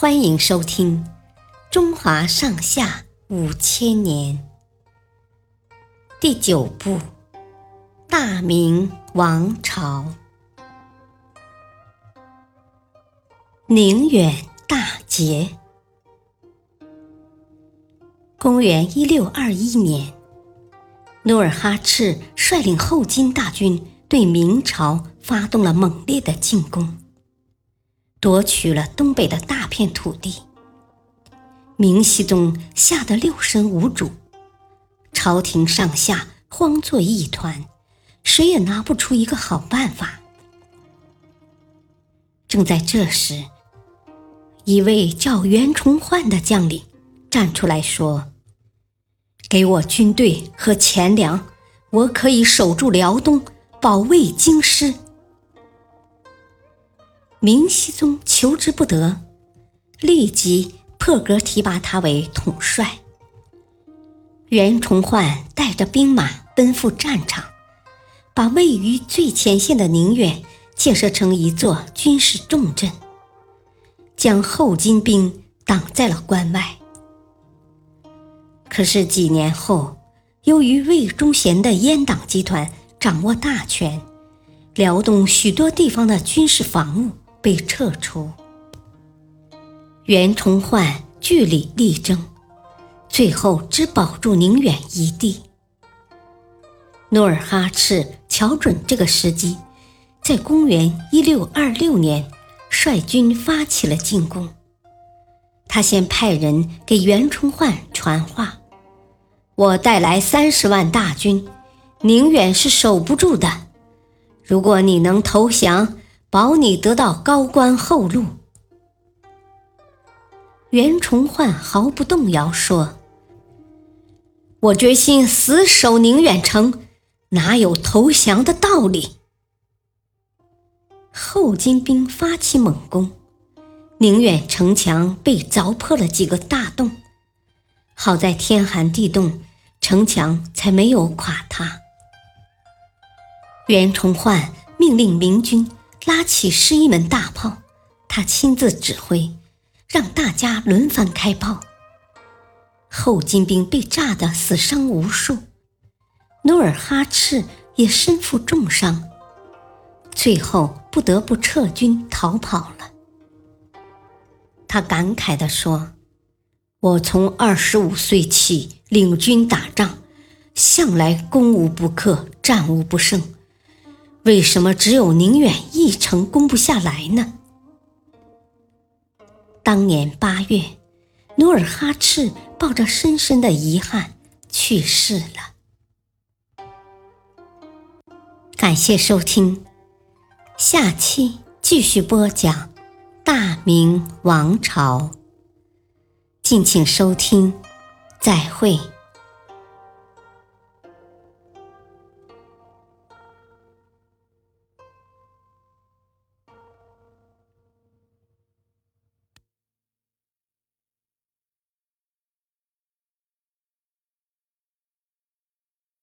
欢迎收听《中华上下五千年》第九部《大明王朝》宁远大捷。公元一六二一年，努尔哈赤率领后金大军对明朝发动了猛烈的进攻。夺取了东北的大片土地，明熹宗吓得六神无主，朝廷上下慌作一团，谁也拿不出一个好办法。正在这时，一位叫袁崇焕的将领站出来说：“给我军队和钱粮，我可以守住辽东，保卫京师。”明熹宗求之不得，立即破格提拔他为统帅。袁崇焕带着兵马奔赴战场，把位于最前线的宁远建设成一座军事重镇，将后金兵挡在了关外。可是几年后，由于魏忠贤的阉党集团掌握大权，辽东许多地方的军事防务。被撤出，袁崇焕据理力争，最后只保住宁远一地。努尔哈赤瞧准这个时机，在公元一六二六年率军发起了进攻。他先派人给袁崇焕传话：“我带来三十万大军，宁远是守不住的。如果你能投降。”保你得到高官厚禄。袁崇焕毫不动摇说：“我决心死守宁远城，哪有投降的道理？”后金兵发起猛攻，宁远城墙被凿破了几个大洞，好在天寒地冻，城墙才没有垮塌。袁崇焕命令明军。拉起十一门大炮，他亲自指挥，让大家轮番开炮。后金兵被炸得死伤无数，努尔哈赤也身负重伤，最后不得不撤军逃跑了。他感慨地说：“我从二十五岁起领军打仗，向来攻无不克，战无不胜。”为什么只有宁远一城攻不下来呢？当年八月，努尔哈赤抱着深深的遗憾去世了。感谢收听，下期继续播讲大明王朝。敬请收听，再会。